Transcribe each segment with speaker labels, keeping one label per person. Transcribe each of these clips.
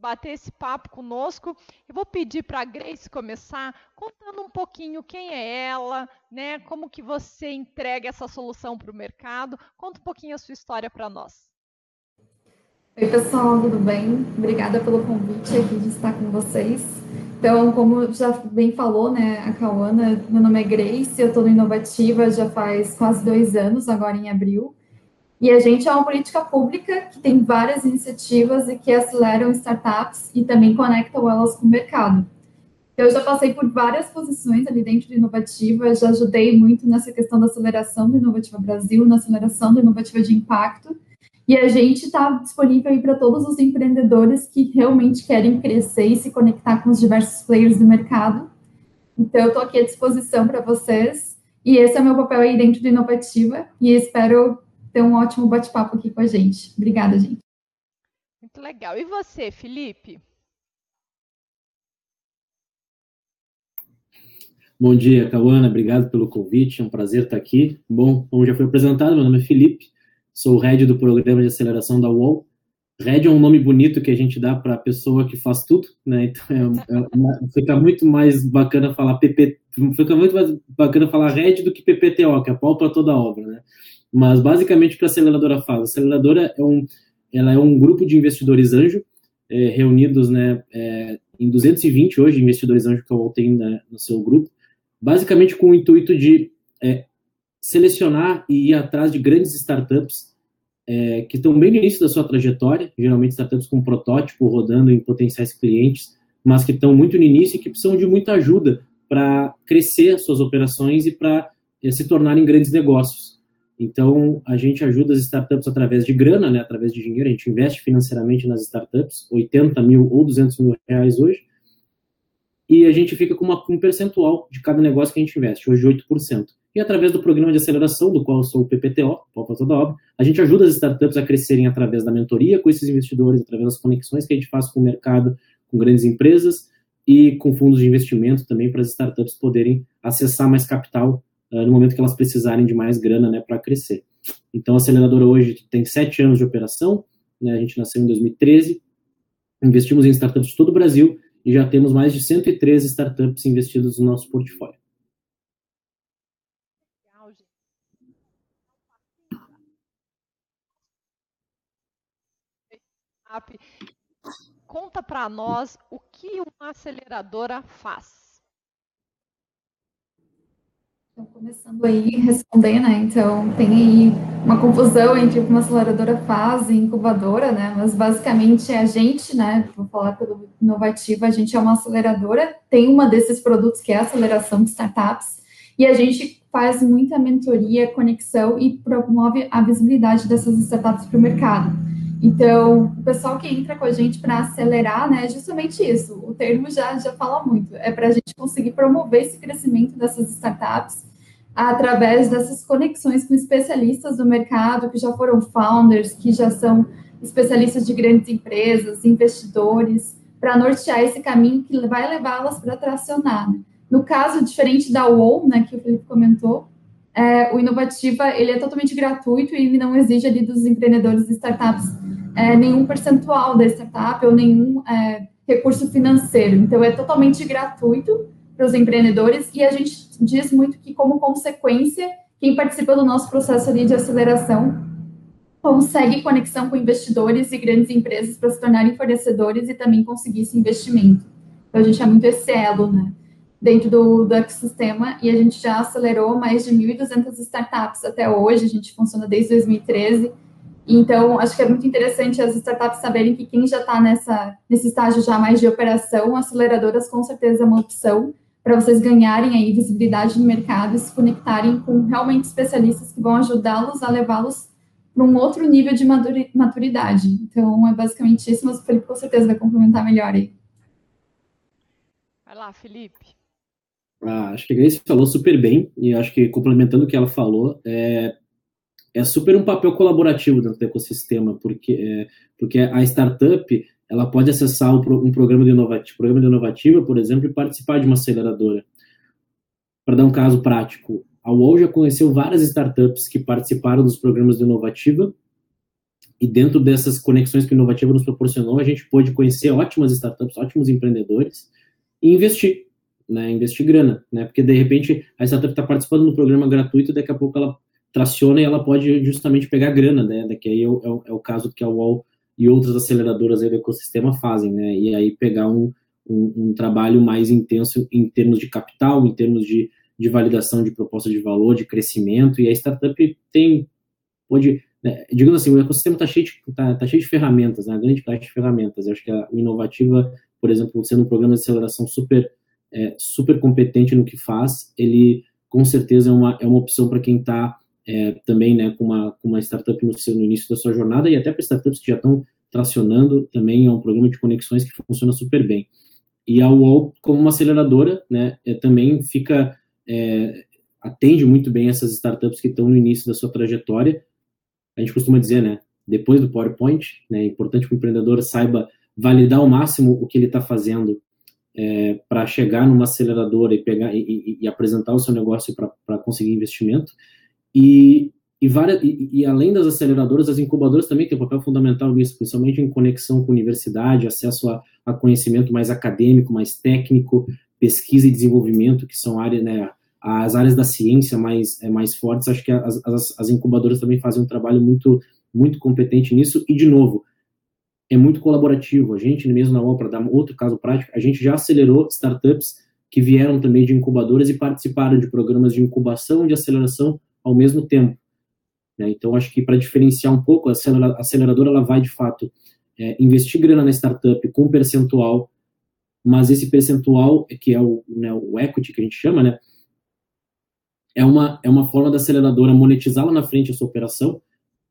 Speaker 1: bater esse papo conosco. Eu vou pedir para a Grace começar contando um pouquinho quem é ela, né? Como que você entrega essa solução para o mercado. Conta um pouquinho a sua história para nós.
Speaker 2: Oi, pessoal, tudo bem? Obrigada pelo convite aqui de estar com vocês. Então, como já bem falou, né, a Cauana, meu nome é Grace, eu estou no Inovativa já faz quase dois anos, agora em abril. E a gente é uma política pública que tem várias iniciativas e que aceleram startups e também conectam elas com o mercado. Eu já passei por várias posições ali dentro do Inovativa, já ajudei muito nessa questão da aceleração do Inovativa Brasil, na aceleração do Inovativa de Impacto, e a gente está disponível aí para todos os empreendedores que realmente querem crescer e se conectar com os diversos players do mercado. Então, eu estou aqui à disposição para vocês, e esse é o meu papel aí dentro do Inovativa, e espero ter um ótimo bate-papo aqui com a gente. Obrigada, gente.
Speaker 1: Muito legal. E você, Felipe?
Speaker 3: Bom dia, Cauana. Obrigado pelo convite. É um prazer estar aqui. Bom, como já foi apresentado, meu nome é Felipe. Sou o head do programa de aceleração da UOL. Head é um nome bonito que a gente dá para a pessoa que faz tudo, né? Então é, é fica muito mais bacana falar PP, fica muito mais bacana falar head do que PPTO, que é pau para toda obra, né? Mas basicamente o que a aceleradora faz? A aceleradora é um, ela é um grupo de investidores anjo é, reunidos, né, é, em 220 hoje investidores anjo que eu tenho né, no seu grupo, basicamente com o intuito de é, selecionar e ir atrás de grandes startups é, que estão bem no início da sua trajetória, geralmente startups com protótipo rodando em potenciais clientes, mas que estão muito no início e que precisam de muita ajuda para crescer as suas operações e para é, se tornarem grandes negócios. Então, a gente ajuda as startups através de grana, né, através de dinheiro, a gente investe financeiramente nas startups, 80 mil ou 200 mil reais hoje, e a gente fica com uma, um percentual de cada negócio que a gente investe, hoje 8%. E através do programa de aceleração, do qual eu sou o PPTO, Palpa Toda Obra, a gente ajuda as startups a crescerem através da mentoria com esses investidores, através das conexões que a gente faz com o mercado, com grandes empresas e com fundos de investimento também para as startups poderem acessar mais capital uh, no momento que elas precisarem de mais grana né, para crescer. Então, a aceleradora hoje tem sete anos de operação, né, a gente nasceu em 2013, investimos em startups de todo o Brasil e já temos mais de 113 startups investidas no nosso portfólio.
Speaker 1: Conta para nós o que uma aceleradora faz.
Speaker 2: Então, começando aí responder, né? Então, tem aí uma confusão entre o que uma aceleradora faz e incubadora, né? Mas basicamente é a gente, né? Vou falar pelo inovativo, a gente é uma aceleradora, tem uma desses produtos que é a aceleração de startups, e a gente faz muita mentoria, conexão e promove a visibilidade dessas startups para o mercado. Então, o pessoal que entra com a gente para acelerar, né, é justamente isso. O termo já, já fala muito. É para a gente conseguir promover esse crescimento dessas startups através dessas conexões com especialistas do mercado que já foram founders, que já são especialistas de grandes empresas, investidores, para nortear esse caminho que vai levá-las para tracionar. Né? No caso, diferente da UOL, né, que o Felipe comentou, é, o Inovativa ele é totalmente gratuito e ele não exige ali dos empreendedores e startups é, nenhum percentual da startup ou nenhum é, recurso financeiro. Então, é totalmente gratuito para os empreendedores e a gente diz muito que, como consequência, quem participa do nosso processo ali de aceleração consegue conexão com investidores e grandes empresas para se tornarem fornecedores e também conseguir esse investimento. Então, a gente é muito esse elo, né? Dentro do, do ecossistema, e a gente já acelerou mais de 1.200 startups até hoje, a gente funciona desde 2013, então, acho que é muito interessante as startups saberem que quem já está nesse estágio já mais de operação, aceleradoras com certeza é uma opção para vocês ganharem aí visibilidade no mercado e se conectarem com realmente especialistas que vão ajudá-los a levá-los para um outro nível de maturidade. Então, é basicamente isso, mas o Felipe com certeza vai complementar melhor aí.
Speaker 1: Vai lá, Felipe.
Speaker 3: Ah, acho que a Grace falou super bem, e acho que complementando o que ela falou, é, é super um papel colaborativo dentro do ecossistema, porque, é, porque a startup ela pode acessar um programa de, inovativo, programa de inovativa, por exemplo, e participar de uma aceleradora. Para dar um caso prático, a UOL já conheceu várias startups que participaram dos programas de inovativa e dentro dessas conexões que o Inovativa nos proporcionou, a gente pôde conhecer ótimas startups, ótimos empreendedores e investir, né, investir grana, né, porque de repente a startup está participando do programa gratuito daqui a pouco ela traciona e ela pode justamente pegar grana, né, daqui aí é o, é o caso que a UOL e outras aceleradoras do ecossistema fazem, né, e aí pegar um, um, um, trabalho mais intenso em termos de capital, em termos de, de validação de proposta de valor, de crescimento, e a startup tem, pode né, digamos assim, o ecossistema está cheio, de, tá, tá cheio de ferramentas, né, grande caixa de ferramentas. Eu acho que a Inovativa, por exemplo, sendo um programa de aceleração super, é, super competente no que faz, ele com certeza é uma, é uma opção para quem está é, também né, com, uma, com uma startup no, seu, no início da sua jornada e até para startups que já estão tracionando, também é um programa de conexões que funciona super bem. E a UOL, como uma aceleradora, né, é, também fica, é, atende muito bem essas startups que estão no início da sua trajetória, a gente costuma dizer, né? Depois do PowerPoint, né, é importante que o empreendedor saiba validar ao máximo o que ele está fazendo é, para chegar numa aceleradora e pegar e, e, apresentar o seu negócio para conseguir investimento. E, e, várias, e, e, além das aceleradoras, as incubadoras também têm um papel fundamental nisso, principalmente em conexão com universidade, acesso a, a conhecimento mais acadêmico, mais técnico, pesquisa e desenvolvimento, que são áreas, né, as áreas da ciência mais, é, mais fortes, acho que as, as, as incubadoras também fazem um trabalho muito, muito competente nisso, e de novo, é muito colaborativo. A gente, mesmo na UOL, para dar outro caso prático, a gente já acelerou startups que vieram também de incubadoras e participaram de programas de incubação e de aceleração ao mesmo tempo. Né? Então, acho que para diferenciar um pouco, a aceleradora ela vai, de fato, é, investir grana na startup com percentual, mas esse percentual, que é o, né, o equity que a gente chama, né, é uma, é uma forma da aceleradora monetizar lá na frente a sua operação,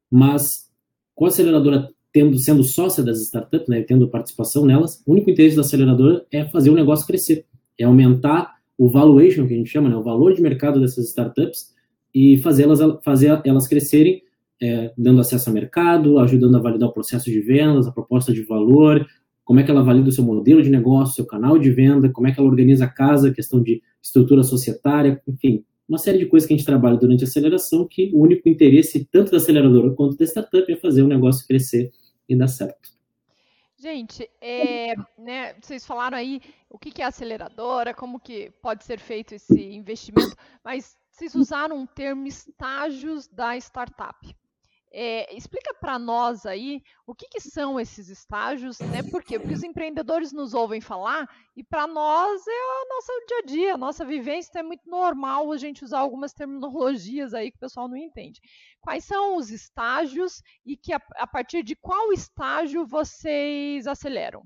Speaker 3: mas com a aceleradora tendo, sendo sócia das startups, né, tendo participação nelas, o único interesse da aceleradora é fazer o negócio crescer, é aumentar o valuation, que a gente chama, né, o valor de mercado dessas startups, e fazer elas, fazer elas crescerem, é, dando acesso ao mercado, ajudando a validar o processo de vendas, a proposta de valor, como é que ela valida o seu modelo de negócio, seu canal de venda, como é que ela organiza a casa, questão de estrutura societária, enfim, uma série de coisas que a gente trabalha durante a aceleração, que o único interesse, tanto da aceleradora quanto da startup, é fazer o negócio crescer e dar certo.
Speaker 1: Gente, é, né, vocês falaram aí o que, é aceleradora, como que pode ser feito esse investimento, mas vocês usaram um termo estágios da startup. É, explica para nós aí o que, que, são esses estágios, né? Por quê? Porque os empreendedores nos ouvem falar e para nós é o nosso dia a dia, a nossa vivência, então é muito normal a gente usar algumas terminologias aí que o pessoal não entende. Quais são os estágios e que a, a partir de qual estágio vocês aceleram?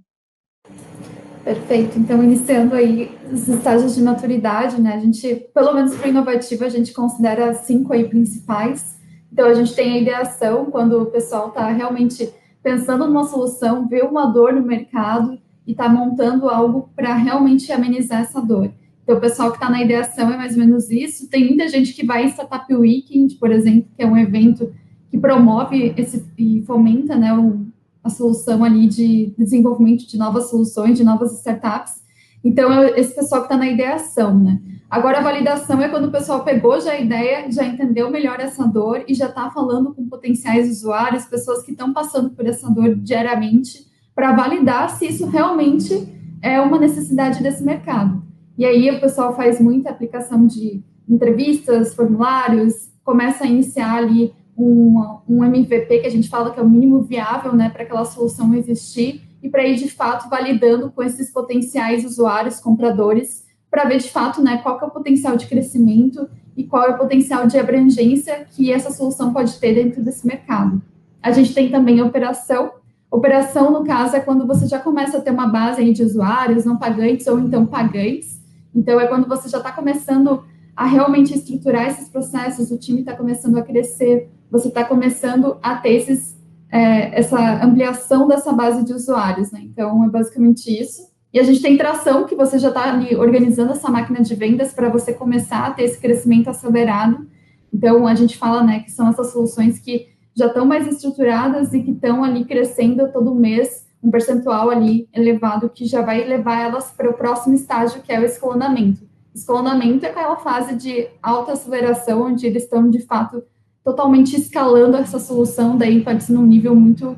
Speaker 2: Perfeito. Então, iniciando aí os estágios de maturidade, né? A gente, pelo menos para inovativa, a gente considera cinco aí principais então, a gente tem a ideação, quando o pessoal está realmente pensando numa solução, vê uma dor no mercado e está montando algo para realmente amenizar essa dor. Então, o pessoal que está na ideação é mais ou menos isso. Tem muita gente que vai em Startup Weekend, por exemplo, que é um evento que promove esse, e fomenta né, o, a solução ali de desenvolvimento de novas soluções, de novas startups. Então, é esse pessoal que está na ideação, né? Agora, a validação é quando o pessoal pegou já a ideia, já entendeu melhor essa dor e já está falando com potenciais usuários, pessoas que estão passando por essa dor diariamente, para validar se isso realmente é uma necessidade desse mercado. E aí o pessoal faz muita aplicação de entrevistas, formulários, começa a iniciar ali um, um MVP que a gente fala que é o mínimo viável, né, para aquela solução existir e para ir de fato validando com esses potenciais usuários, compradores, para ver de fato né, qual é o potencial de crescimento e qual é o potencial de abrangência que essa solução pode ter dentro desse mercado. A gente tem também a operação. Operação, no caso, é quando você já começa a ter uma base de usuários não pagantes ou então pagantes. Então, é quando você já está começando a realmente estruturar esses processos, o time está começando a crescer, você está começando a ter esses, é, essa ampliação dessa base de usuários. Né? Então, é basicamente isso. E a gente tem tração, que você já está ali organizando essa máquina de vendas para você começar a ter esse crescimento acelerado. Então, a gente fala né, que são essas soluções que já estão mais estruturadas e que estão ali crescendo todo mês, um percentual ali elevado que já vai levar elas para o próximo estágio, que é o escalonamento. Escalonamento é aquela fase de alta aceleração, onde eles estão, de fato, totalmente escalando essa solução, daí pode ser num nível muito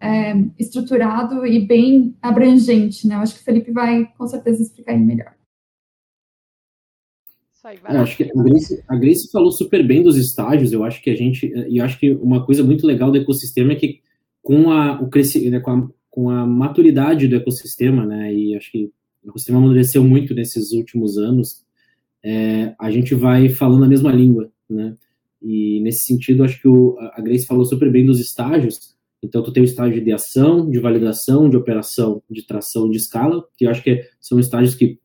Speaker 2: é, estruturado e bem abrangente, né? Eu acho que o Felipe vai com certeza explicar aí melhor.
Speaker 3: É, acho que a Grace, a Grace falou super bem dos estágios. Eu acho que a gente, e acho que uma coisa muito legal do ecossistema é que com a, o crescimento, né, com, a, com a maturidade do ecossistema, né, e acho que o ecossistema amadureceu muito nesses últimos anos, é, a gente vai falando a mesma língua, né, e nesse sentido, acho que o, a Grace falou super bem dos estágios, então tu tem o estágio de ideação, de validação, de operação, de tração, de escala, que eu acho que são estágios que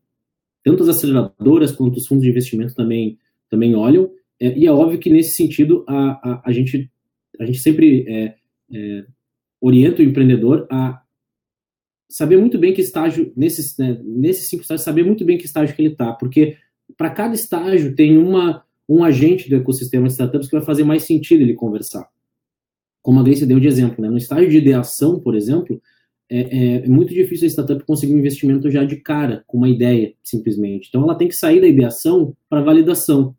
Speaker 3: tanto as aceleradoras quanto os fundos de investimento também, também olham, é, e é óbvio que nesse sentido a, a, a gente, a gente sempre é, é, orienta o empreendedor a saber muito bem que estágio, nesse, né, cinco estágios, saber muito bem que estágio que ele está, porque para cada estágio tem uma, um agente do ecossistema de startups que vai fazer mais sentido ele conversar. Como a Grace deu de exemplo, né? no estágio de ideação, por exemplo, é, é, é, muito difícil a startup conseguir um investimento já de cara, com uma ideia, simplesmente. Então, ela tem que sair da ideação para validação.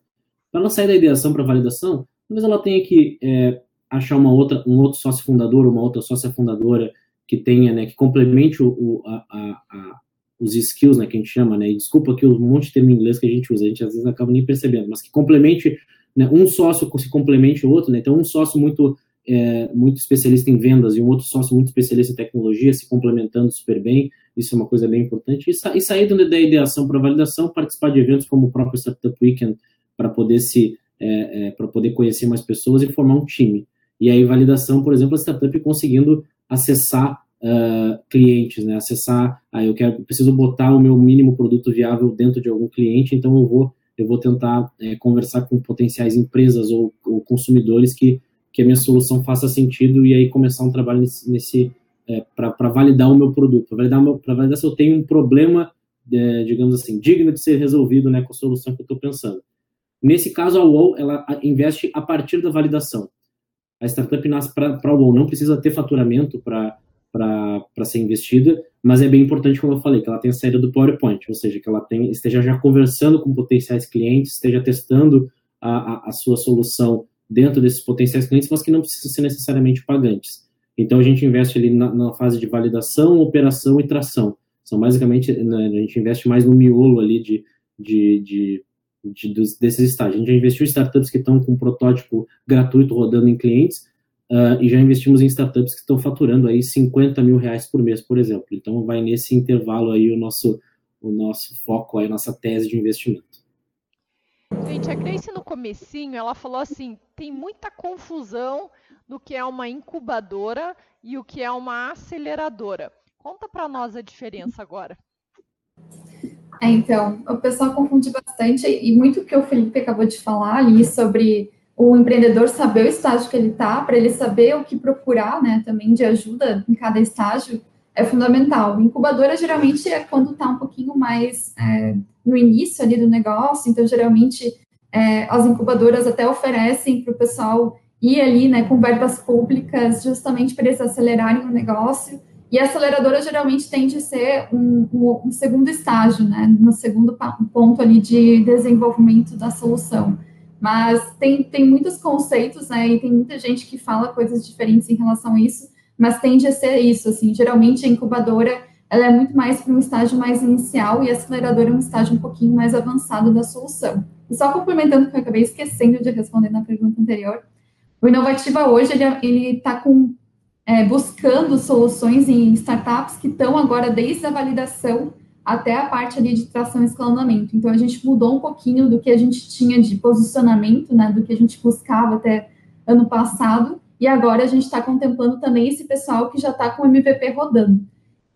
Speaker 3: Para ela sair da ideação para validação, talvez ela tenha que é, achar uma outra, um outro sócio fundador, uma outra sócia fundadora que tenha, né, que complemente o, o a, a, a, os skills, né, que a gente chama, né, e desculpa aqui um monte de termo em inglês que a gente usa, a gente às vezes acaba nem percebendo, mas que complemente, né, um sócio se complemente o outro, né, então um sócio muito é, muito especialista em vendas e um outro sócio muito especialista em tecnologia, se complementando super bem, isso é uma coisa bem importante. E, sa e sair da ideação para validação, participar de eventos como o próprio Startup Weekend, para poder se é, é, para poder conhecer mais pessoas e formar um time. E aí, validação, por exemplo, a startup conseguindo acessar uh, clientes, né? Acessar, ah, eu quero, preciso botar o meu mínimo produto viável dentro de algum cliente, então eu vou, eu vou tentar é, conversar com potenciais empresas ou, ou consumidores que que a minha solução faça sentido e aí começar um trabalho nesse, nesse é, para validar o meu produto, para validar, validar se eu tenho um problema, é, digamos assim, digno de ser resolvido né, com a solução que eu estou pensando. Nesse caso, a UOL ela investe a partir da validação. A startup nasce para a UOL, não precisa ter faturamento para ser investida, mas é bem importante, como eu falei, que ela tenha saída do PowerPoint, ou seja, que ela tenha, esteja já conversando com potenciais clientes, esteja testando a, a, a sua solução dentro desses potenciais clientes, mas que não precisam ser necessariamente pagantes. Então a gente investe ali na, na fase de validação, operação e tração. São basicamente, né, a gente investe mais no miolo ali de, de, de, de desses estágios. A gente já investiu em startups que estão com um protótipo gratuito rodando em clientes, uh, e já investimos em startups que estão faturando aí 50 mil reais por mês, por exemplo. Então vai nesse intervalo aí o nosso, o nosso foco, aí, a nossa tese de investimento.
Speaker 1: Gente, a Grace no comecinho, ela falou assim, tem muita confusão no que é uma incubadora e o que é uma aceleradora. Conta para nós a diferença agora.
Speaker 2: É, então, o pessoal confunde bastante e muito que o Felipe acabou de falar ali sobre o empreendedor saber o estágio que ele está, para ele saber o que procurar, né, também de ajuda em cada estágio, é fundamental. Incubadora geralmente é quando está um pouquinho mais é, no início ali do negócio, então geralmente é, as incubadoras até oferecem para o pessoal ir ali, né, com verbas públicas, justamente para eles acelerarem o negócio. E a aceleradora geralmente tende a ser um, um, um segundo estágio, né, no segundo ponto ali de desenvolvimento da solução. Mas tem, tem muitos conceitos, né, e tem muita gente que fala coisas diferentes em relação a isso, mas tende a ser isso, assim, geralmente a incubadora ela é muito mais para um estágio mais inicial e a aceleradora é um estágio um pouquinho mais avançado da solução. E só complementando, que eu acabei esquecendo de responder na pergunta anterior, o Inovativa hoje, ele está com, é, buscando soluções em startups que estão agora desde a validação até a parte ali de tração e escalonamento. Então, a gente mudou um pouquinho do que a gente tinha de posicionamento, né, do que a gente buscava até ano passado, e agora a gente está contemplando também esse pessoal que já está com o MVP rodando.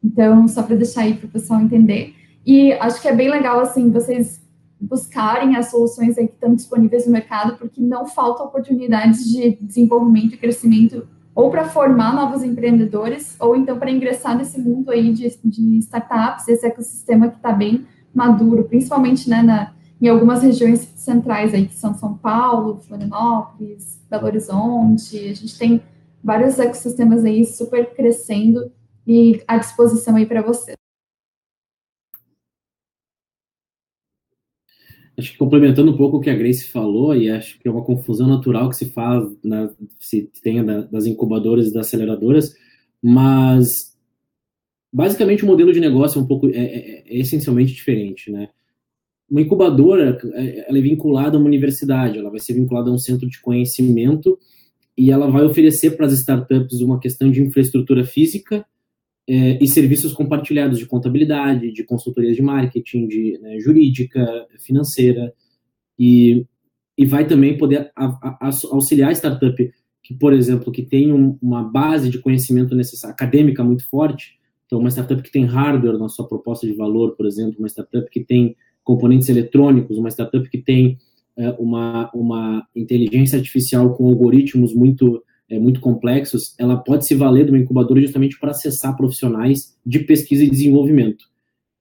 Speaker 2: Então, só para deixar aí para o pessoal entender. E acho que é bem legal, assim, vocês buscarem as soluções aí que estão disponíveis no mercado, porque não falta oportunidades de desenvolvimento e crescimento, ou para formar novos empreendedores, ou então para ingressar nesse mundo aí de, de startups, esse ecossistema que está bem maduro, principalmente né, na, em algumas regiões centrais aí, que são São Paulo, Florianópolis, Belo Horizonte, a gente tem vários ecossistemas aí super crescendo e à disposição aí para você.
Speaker 3: Acho que complementando um pouco o que a Grace falou, e acho que é uma confusão natural que se faz, na, se tem das incubadoras e das aceleradoras, mas basicamente o modelo de negócio é um pouco, é, é, é essencialmente diferente, né? Uma incubadora, é, ela é vinculada a uma universidade, ela vai ser vinculada a um centro de conhecimento e ela vai oferecer para as startups uma questão de infraestrutura física é, e serviços compartilhados de contabilidade, de consultorias de marketing, de né, jurídica, financeira, e, e vai também poder a, a, auxiliar a startup que, por exemplo, que tem um, uma base de conhecimento acadêmica muito forte, então uma startup que tem hardware na sua proposta de valor, por exemplo, uma startup que tem componentes eletrônicos, uma startup que tem é, uma, uma inteligência artificial com algoritmos muito é, muito complexos, ela pode se valer de uma incubadora justamente para acessar profissionais de pesquisa e desenvolvimento.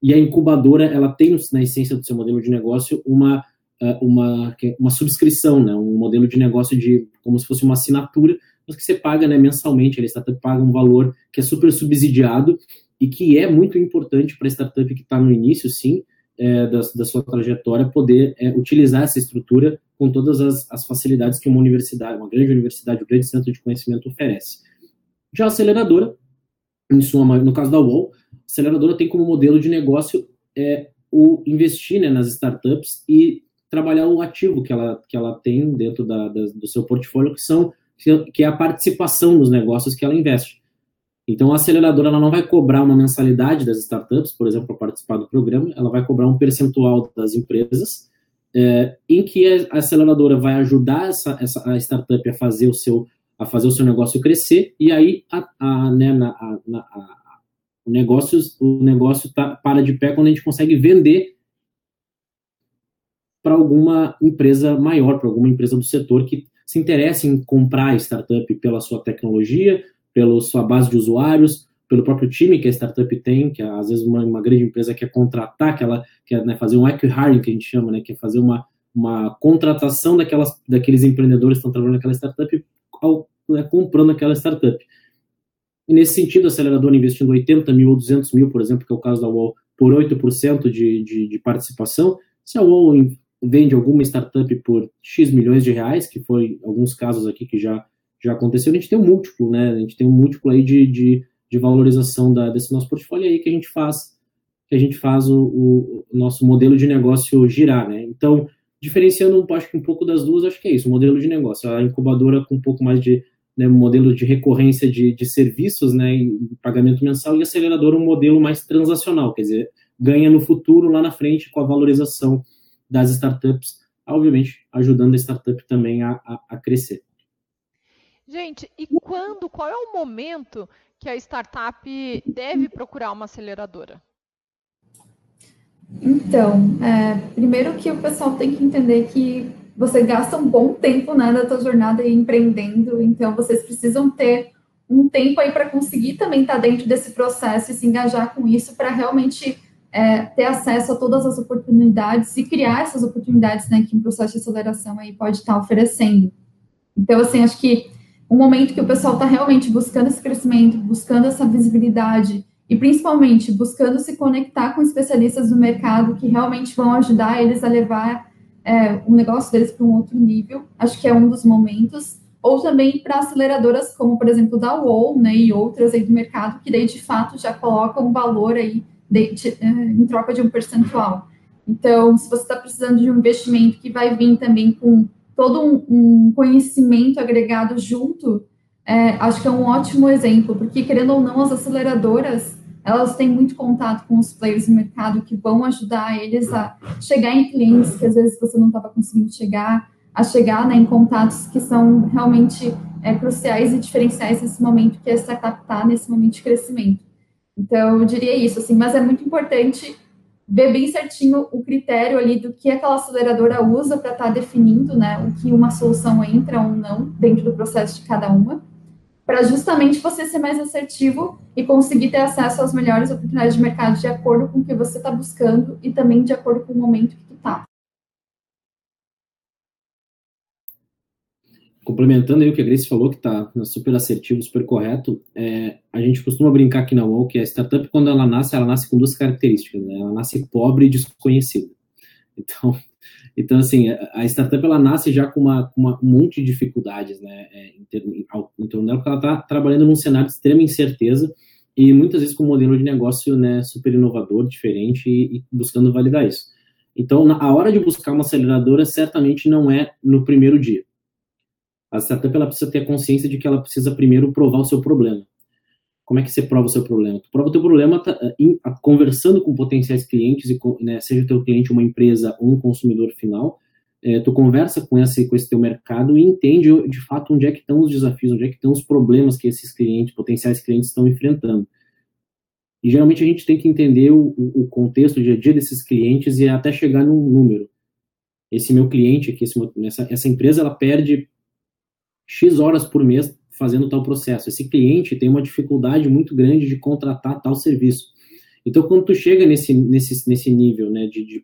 Speaker 3: E a incubadora, ela tem na essência do seu modelo de negócio uma é, uma, uma subscrição, né, um modelo de negócio de como se fosse uma assinatura, mas que você paga né, mensalmente, a startup paga um valor que é super subsidiado e que é muito importante para a startup que está no início, sim, é, da, da, sua trajetória, poder é, utilizar essa estrutura com todas as, as, facilidades que uma universidade, uma grande universidade, um grande centro de conhecimento oferece. Já a aceleradora, em no caso da UOL, a aceleradora tem como modelo de negócio é, o investir né, nas startups e trabalhar o ativo que ela, que ela tem dentro da, da, do seu portfólio, que, são, que é a participação nos negócios que ela investe. Então, a aceleradora ela não vai cobrar uma mensalidade das startups, por exemplo, para participar do programa, ela vai cobrar um percentual das empresas, é, em que a aceleradora vai ajudar essa, essa, a startup a fazer o seu a fazer o seu negócio crescer e aí a, a, né, na, a, na, o negócio o negócio tá, para de pé quando a gente consegue vender para alguma empresa maior, para alguma empresa do setor que se interesse em comprar a startup pela sua tecnologia, pela sua base de usuários, pelo próprio time que a startup tem, que às vezes uma, uma grande empresa quer contratar, que ela quer né, fazer um acquiring, que a gente chama, né, que é fazer uma, uma contratação daquelas, daqueles empreendedores que estão trabalhando naquela startup, ao, né, comprando aquela startup. E nesse sentido, a aceleradora investindo 80 mil ou 200 mil, por exemplo, que é o caso da UOL, por 8% de, de, de participação, se a UOL vende alguma startup por X milhões de reais, que foi alguns casos aqui que já já aconteceu, a gente tem um múltiplo, né? A gente tem um múltiplo aí de, de, de valorização da, desse nosso portfólio aí que a gente faz, que a gente faz o, o, nosso modelo de negócio girar, né? Então, diferenciando, acho que um pouco das duas, acho que é isso, o modelo de negócio. A incubadora com um pouco mais de né, modelo de recorrência de, de serviços, né, pagamento mensal, e aceleradora um modelo mais transacional, quer dizer, ganha no futuro, lá na frente, com a valorização das startups, obviamente ajudando a startup também a, a, a crescer.
Speaker 1: Gente, e quando, qual é o momento que a startup deve procurar uma aceleradora?
Speaker 2: Então, é, primeiro que o pessoal tem que entender que você gasta um bom tempo né, da sua jornada empreendendo, então vocês precisam ter um tempo aí para conseguir também estar tá dentro desse processo e se engajar com isso para realmente é, ter acesso a todas as oportunidades e criar essas oportunidades né, que um processo de aceleração aí pode estar tá oferecendo. Então, assim, acho que um momento que o pessoal está realmente buscando esse crescimento, buscando essa visibilidade e principalmente buscando se conectar com especialistas do mercado que realmente vão ajudar eles a levar é, o negócio deles para um outro nível. Acho que é um dos momentos. Ou também para aceleradoras como, por exemplo, da UOL, né, e outras aí do mercado, que daí de fato já colocam valor aí de, de, é, em troca de um percentual. Então, se você está precisando de um investimento que vai vir também com todo um, um conhecimento agregado junto, é, acho que é um ótimo exemplo, porque querendo ou não, as aceleradoras elas têm muito contato com os players do mercado que vão ajudar eles a chegar em clientes que às vezes você não estava conseguindo chegar, a chegar né, em contatos que são realmente é, cruciais e diferenciais nesse momento que a startup está, nesse momento de crescimento. Então, eu diria isso, assim, mas é muito importante ver bem certinho o critério ali do que aquela aceleradora usa para estar tá definindo, né, o que uma solução entra ou não dentro do processo de cada uma, para justamente você ser mais assertivo e conseguir ter acesso às melhores oportunidades de mercado de acordo com o que você está buscando e também de acordo com o momento que está.
Speaker 3: Complementando aí o que a Grace falou, que está super assertivo, super correto, é, a gente costuma brincar aqui na UOL que a startup, quando ela nasce, ela nasce com duas características, né? Ela nasce pobre e desconhecida. Então, Então, assim, a startup ela nasce já com uma, uma um monte de dificuldades, né, é, em, em, em torno dela, porque ela está trabalhando num cenário de extrema incerteza e muitas vezes com um modelo de negócio, né, super inovador, diferente e, e buscando validar isso. Então, a hora de buscar uma aceleradora certamente não é no primeiro dia. A startup ela precisa ter a consciência de que ela precisa primeiro provar o seu problema. Como é que você prova o seu problema? Tu prova o teu problema tá, in, conversando com potenciais clientes, e né, seja o teu cliente uma empresa ou um consumidor final, é, tu conversa com esse, com esse teu mercado e entende de fato onde é que estão os desafios, onde é que estão os problemas que esses clientes, potenciais clientes estão enfrentando. E geralmente a gente tem que entender o, o contexto, o dia a dia desses clientes e até chegar num número. Esse meu cliente aqui, esse, essa, essa empresa, ela perde X horas por mês fazendo tal processo. Esse cliente tem uma dificuldade muito grande de contratar tal serviço. Então, quando tu chega nesse, nesse, nesse nível né, de, de,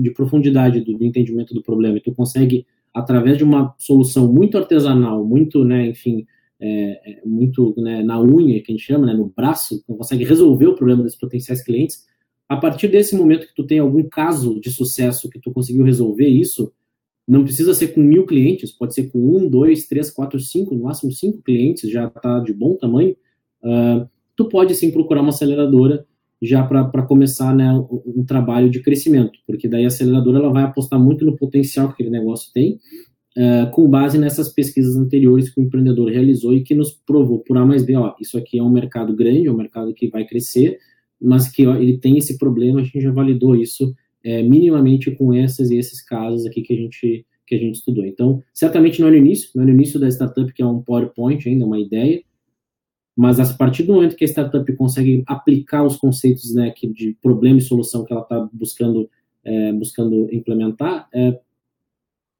Speaker 3: de profundidade do, do, entendimento do problema e tu consegue, através de uma solução muito artesanal, muito, né, enfim, é, é, muito né, na unha, que a gente chama, né, no braço, tu consegue resolver o problema desses potenciais clientes, a partir desse momento que tu tem algum caso de sucesso que tu conseguiu resolver isso, não precisa ser com mil clientes, pode ser com um, dois, três, quatro, cinco, no máximo cinco clientes, já está de bom tamanho. Uh, tu pode sim procurar uma aceleradora já para começar né, um, trabalho de crescimento, porque daí a aceleradora ela vai apostar muito no potencial que aquele negócio tem, uh, com base nessas pesquisas anteriores que o empreendedor realizou e que nos provou por A mais B, ó, isso aqui é um mercado grande, é um mercado que vai crescer, mas que ó, ele tem esse problema, a gente já validou isso é, minimamente com esses e esses casos aqui que a gente que a gente estudou. Então, certamente não é no início, não é no início da startup que é um PowerPoint ainda, uma ideia, mas a partir do momento que a startup consegue aplicar os conceitos né, que, de problema e solução que ela está buscando é, buscando implementar, é,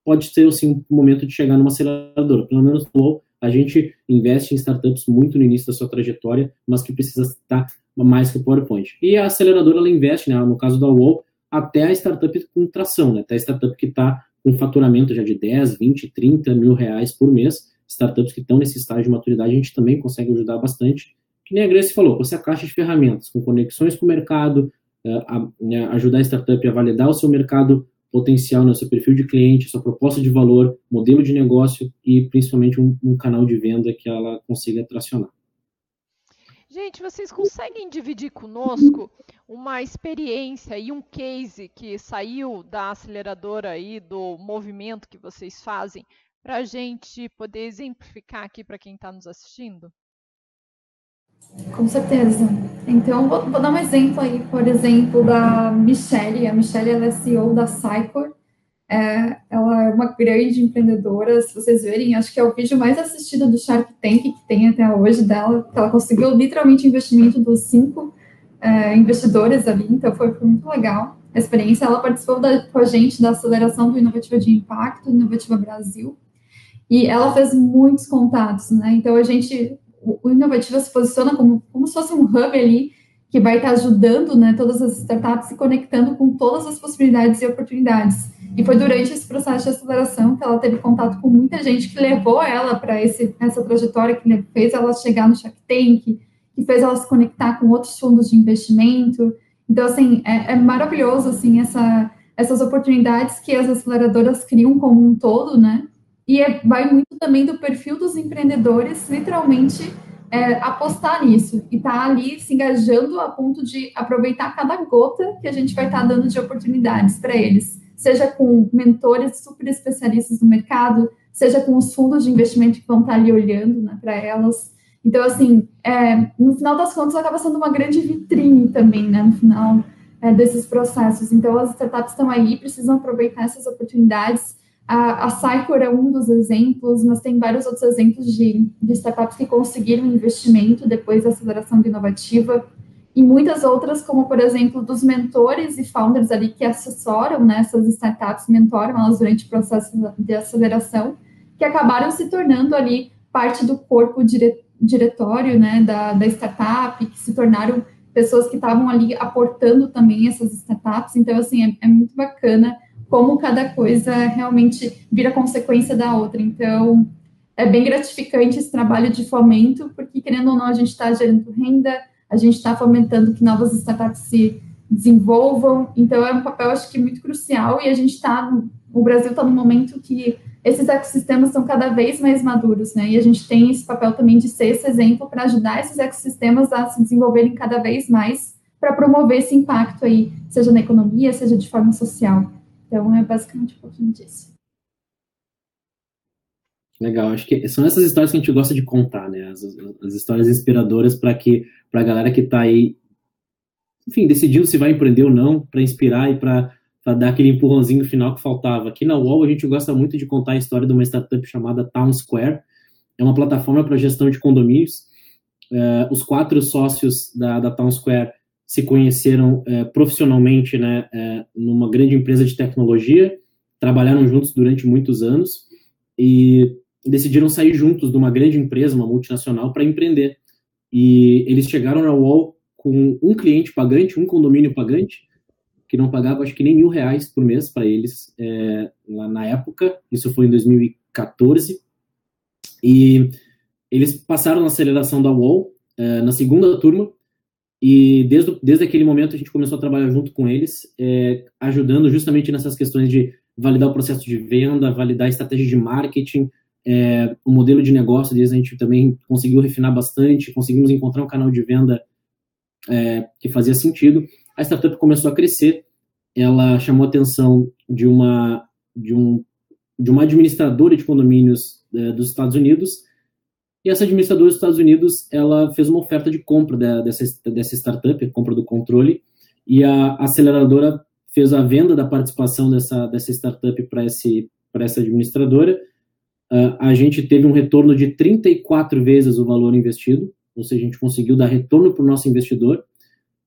Speaker 3: pode ser assim, um momento de chegar numa aceleradora. Pelo menos no a gente investe em startups muito no início da sua trajetória, mas que precisa estar mais que o PowerPoint. E a aceleradora ela investe, né, no caso da UOL, até a startup com tração, né? até a startup que está com faturamento já de 10, 20, 30 mil reais por mês, startups que estão nesse estágio de maturidade, a gente também consegue ajudar bastante. Que nem a Grace falou, com essa caixa de ferramentas, com conexões com o mercado, eh, a, né, ajudar a startup a validar o seu mercado potencial, né, seu perfil de cliente, sua proposta de valor, modelo de negócio e principalmente um, um canal de venda que ela consiga tracionar.
Speaker 1: Gente, vocês conseguem dividir conosco uma experiência e um case que saiu da aceleradora aí, do movimento que vocês fazem, para a gente poder exemplificar aqui para quem está nos assistindo?
Speaker 2: Com certeza. Então, vou, vou, dar um exemplo aí, por exemplo, da Michelle. A Michelle é CEO da Cycor. É, ela é uma grande empreendedora, se vocês verem, acho que é o vídeo mais assistido do Shark Tank que tem até hoje dela, ela conseguiu literalmente investimento dos cinco é, investidores ali, então foi, foi, muito legal a experiência. Ela participou da, com a gente da aceleração do Inovativa de Impacto, Inovativa Brasil, e ela fez muitos contatos, né? Então a gente, o, o Inovativa se posiciona como, como se fosse um hub ali que vai estar ajudando, né, todas as startups se conectando com todas as possibilidades e oportunidades. E foi durante esse processo de aceleração que ela teve contato com muita gente que levou ela para essa trajetória, que fez ela chegar no Shark Tank, que fez ela se conectar com outros fundos de investimento. Então, assim, é, é maravilhoso, assim, essa, essas oportunidades que as aceleradoras criam como um todo, né? E é, vai muito também do perfil dos empreendedores, literalmente, é, apostar nisso e estar tá ali se engajando a ponto de aproveitar cada gota que a gente vai estar tá dando de oportunidades para eles seja com mentores super especialistas no mercado, seja com os fundos de investimento que vão estar ali olhando né, para elas. Então, assim, é, no final das contas, acaba sendo uma grande vitrine também, né, no final é, desses processos. Então, as startups estão aí, precisam aproveitar essas oportunidades. A, a Cycor é um dos exemplos, mas tem vários outros exemplos de, de startups que conseguiram investimento depois da aceleração inovativa e muitas outras, como por exemplo, dos mentores e founders ali que assessoram né, startups, mentoram elas durante o processo de aceleração, que acabaram se tornando ali parte do corpo dire diretório né, da, da startup, que se tornaram pessoas que estavam ali aportando também essas startups. Então, assim, é, é muito bacana como cada coisa realmente vira consequência da outra. Então, é bem gratificante esse trabalho de fomento, porque, querendo ou não, a gente está gerando renda, a gente está fomentando que novas startups se desenvolvam. Então, é um papel, acho que, muito crucial e a gente está, o Brasil está num momento que esses ecossistemas são cada vez mais maduros, né? E a gente tem esse papel também de ser esse exemplo para ajudar esses ecossistemas a se desenvolverem cada vez mais para promover esse impacto aí, seja na economia, seja de forma social. Então, é basicamente um pouquinho disso.
Speaker 3: Legal, acho que são essas histórias que a gente gosta de contar, né? As, as histórias inspiradoras para que para a galera que está aí, enfim, decidindo se vai empreender ou não, para inspirar e para dar aquele empurrãozinho final que faltava. Aqui na UOL a gente gosta muito de contar a história de uma startup chamada Town Square. É uma plataforma para gestão de condomínios. Uh, os quatro sócios da, da Town Square se conheceram uh, profissionalmente né, uh, numa grande empresa de tecnologia, trabalharam juntos durante muitos anos e decidiram sair juntos de uma grande empresa, uma multinacional, para empreender. E eles chegaram na UOL com um cliente pagante, um condomínio pagante, que não pagava acho que nem mil reais por mês para eles é, lá na época, isso foi em 2014, e eles passaram na aceleração da UOL é, na segunda turma, e desde, desde aquele momento a gente começou a trabalhar junto com eles, é, ajudando justamente nessas questões de validar o processo de venda, validar a estratégia de marketing, é, o modelo de negócio deles a gente também conseguiu refinar bastante, conseguimos encontrar um canal de venda é, que fazia sentido. A startup começou a crescer, ela chamou a atenção de uma, de um, de uma administradora de condomínios é, dos Estados Unidos, e essa administradora dos Estados Unidos, ela fez uma oferta de compra da, dessa, dessa startup, compra do controle, e a aceleradora fez a venda da participação dessa, dessa startup para essa administradora, uh, a gente teve um retorno de 34 vezes o valor investido, ou seja, a gente conseguiu dar retorno para o nosso investidor,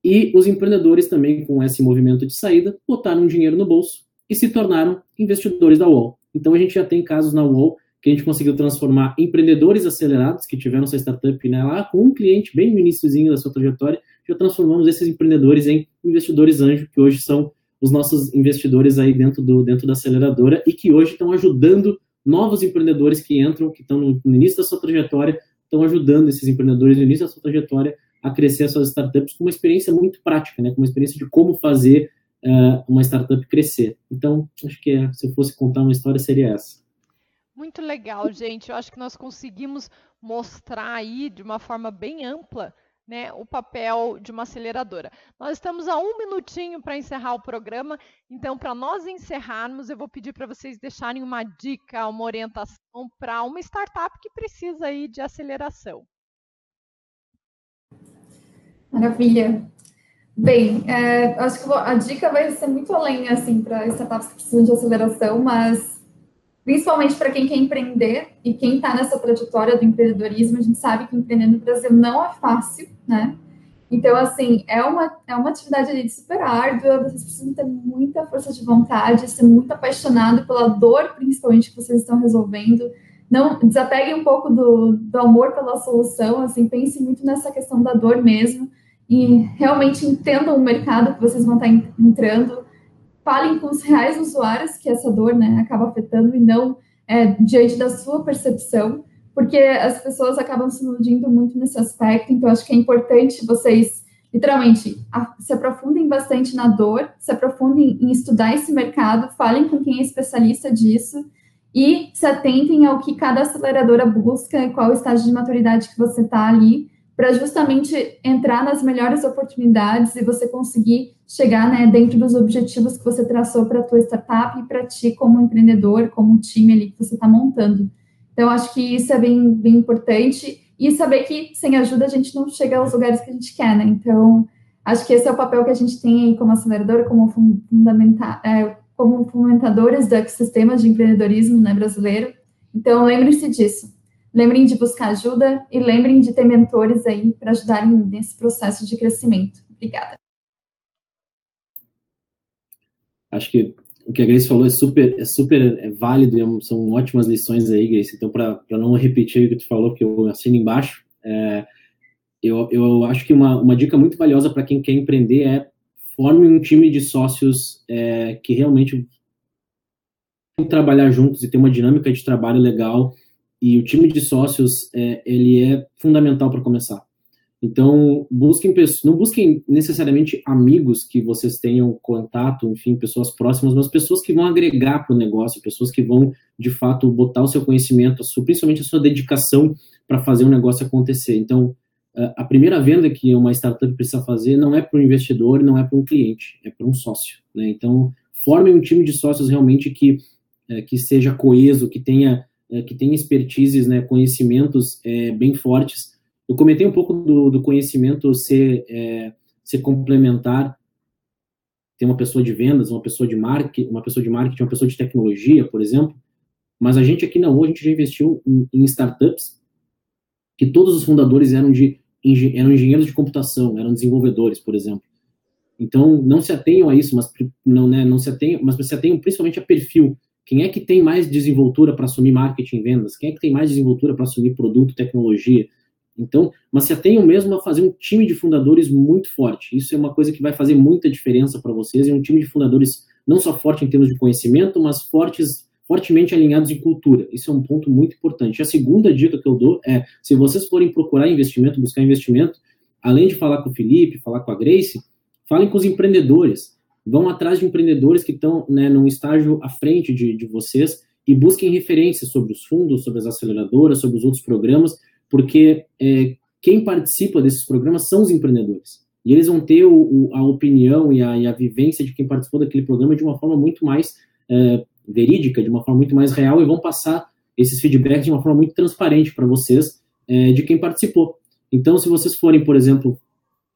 Speaker 3: e os empreendedores também, com esse movimento de saída, botaram dinheiro no bolso e se tornaram investidores da UOL. Então, a gente já tem casos na UOL que a gente conseguiu transformar empreendedores acelerados que tiveram sua startup né, lá com um cliente bem no iníciozinho da sua trajetória, já transformamos esses empreendedores em investidores anjo, que hoje são os nossos investidores aí dentro, do, dentro da aceleradora e que hoje estão ajudando novos empreendedores que entram, que estão no, início da sua trajetória, estão ajudando esses empreendedores no início da sua trajetória a crescer as suas startups com uma experiência muito prática, né, com uma experiência de como fazer uh, uma startup crescer. Então, acho que é, se eu fosse contar uma história, seria essa.
Speaker 1: Muito legal, gente. Eu acho que nós conseguimos mostrar aí de uma forma bem ampla né, o papel de uma aceleradora. Nós estamos a um minutinho para encerrar o programa, então, para nós encerrarmos, eu vou pedir para vocês deixarem uma dica, uma orientação para uma startup que precisa aí de aceleração.
Speaker 2: Maravilha. Bem, é, acho que a dica vai ser muito além, assim, para startups que precisam de aceleração, mas principalmente para quem quer empreender e quem está nessa trajetória do empreendedorismo, a gente sabe que empreender no Brasil não é fácil, né? Então, assim, é uma, é uma atividade ali super árdua, vocês precisam ter muita força de vontade, ser muito apaixonado pela dor, principalmente, que vocês estão resolvendo. Não desapeguem um pouco do, do amor pela solução, assim, pense muito nessa questão da dor mesmo e realmente entendam o mercado que vocês vão estar entrando, falem com os reais usuários que essa dor né, acaba afetando e não é, diante da sua percepção, porque as pessoas acabam se iludindo muito nesse aspecto, então acho que é importante vocês, literalmente, se aprofundem bastante na dor, se aprofundem em estudar esse mercado, falem com quem é especialista disso e se atentem ao que cada aceleradora busca e qual o estágio de maturidade que você está ali, para justamente entrar nas melhores oportunidades e você conseguir chegar né, dentro dos objetivos que você traçou para a tua startup e para ti como empreendedor, como time ali que você está montando. Então, acho que isso é bem, bem importante e saber que sem ajuda a gente não chega aos lugares que a gente quer, né? Então, acho que esse é o papel que a gente tem aí como aceleradora, como, fundamentar, é, como fomentadores do ecossistema de empreendedorismo né, brasileiro. Então, lembrem-se disso. Lembrem de buscar ajuda e lembrem de ter mentores aí para ajudarem nesse processo de crescimento. Obrigada.
Speaker 3: Acho que o que a Grace falou é super, é super é válido e é são ótimas lições aí, Grace. Então, para não repetir o que tu falou, que eu assino embaixo, é, eu, eu acho que uma, uma dica muito valiosa para quem quer empreender é forme um time de sócios é, que realmente trabalhar juntos e ter uma dinâmica de trabalho legal. E o time de sócios, é, ele é fundamental para começar. Então, busquem não busquem necessariamente amigos que vocês tenham contato, enfim, pessoas próximas, mas pessoas que vão agregar para o negócio, pessoas que vão, de fato, botar o seu conhecimento, principalmente a sua dedicação para fazer o negócio acontecer. Então, a primeira venda que uma startup precisa fazer não é para um investidor, não é para um cliente, é para um sócio. Né? Então, formem um time de sócios realmente que, é, que seja coeso, que tenha, é, que tenha expertises, né, conhecimentos é, bem fortes, eu comentei um pouco do, do conhecimento ser, é, ser complementar. Tem uma pessoa de vendas, uma pessoa de marketing, uma pessoa de marketing, uma pessoa de tecnologia, por exemplo. Mas a gente aqui na U, a gente já investiu em, em startups que todos os fundadores eram de eram engenheiros de computação, eram desenvolvedores, por exemplo. Então, não se atenham a isso, mas não, né, não se atenham, mas se atenham principalmente a perfil. Quem é que tem mais desenvoltura para assumir marketing e vendas? Quem é que tem mais desenvoltura para assumir produto, tecnologia? Então, mas se atenham mesmo a fazer um time de fundadores muito forte. Isso é uma coisa que vai fazer muita diferença para vocês. E um time de fundadores não só forte em termos de conhecimento, mas fortes, fortemente alinhados em cultura. Isso é um ponto muito importante. A segunda dica que eu dou é: se vocês forem procurar investimento, buscar investimento, além de falar com o Felipe, falar com a Grace, falem com os empreendedores. Vão atrás de empreendedores que estão né, num estágio à frente de, de vocês e busquem referências sobre os fundos, sobre as aceleradoras, sobre os outros programas, porque é, quem participa desses programas são os empreendedores. E eles vão ter o, o, a opinião e a, e a, vivência de quem participou daquele programa de uma forma muito mais é, verídica, de uma forma muito mais real, e vão passar esses feedbacks de uma forma muito transparente para vocês, é, de quem participou. Então, se vocês forem, por exemplo,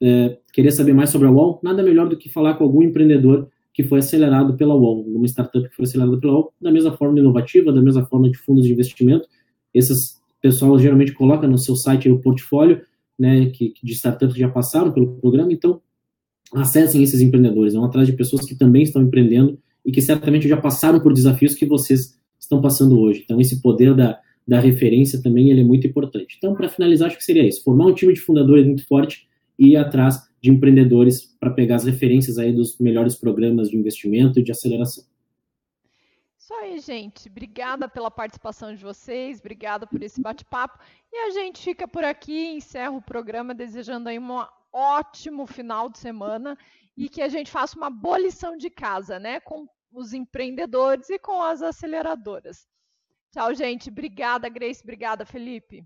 Speaker 3: é, querer saber mais sobre a UOL, nada melhor do que falar com algum empreendedor que foi acelerado pela UOL, uma startup que foi acelerada pela UOL, da mesma forma inovativa, da mesma forma de fundos de investimento. Essas pessoal geralmente coloca no seu site o portfólio né, que, de startups que já passaram pelo programa, então acessem esses empreendedores, vão atrás de pessoas que também estão empreendendo e que certamente já passaram por desafios que vocês estão passando hoje. Então, esse poder da, da referência também ele é muito importante. Então, para finalizar, acho que seria isso: formar um time de fundadores muito forte ir atrás de empreendedores para pegar as referências aí dos melhores programas de investimento e de aceleração.
Speaker 1: Isso aí, gente. Obrigada pela participação de vocês, obrigada por esse bate-papo. E a gente fica por aqui, encerra o programa desejando aí um ótimo final de semana e que a gente faça uma boa lição de casa, né, com os empreendedores e com as aceleradoras. Tchau, gente. Obrigada, Grace. Obrigada, Felipe.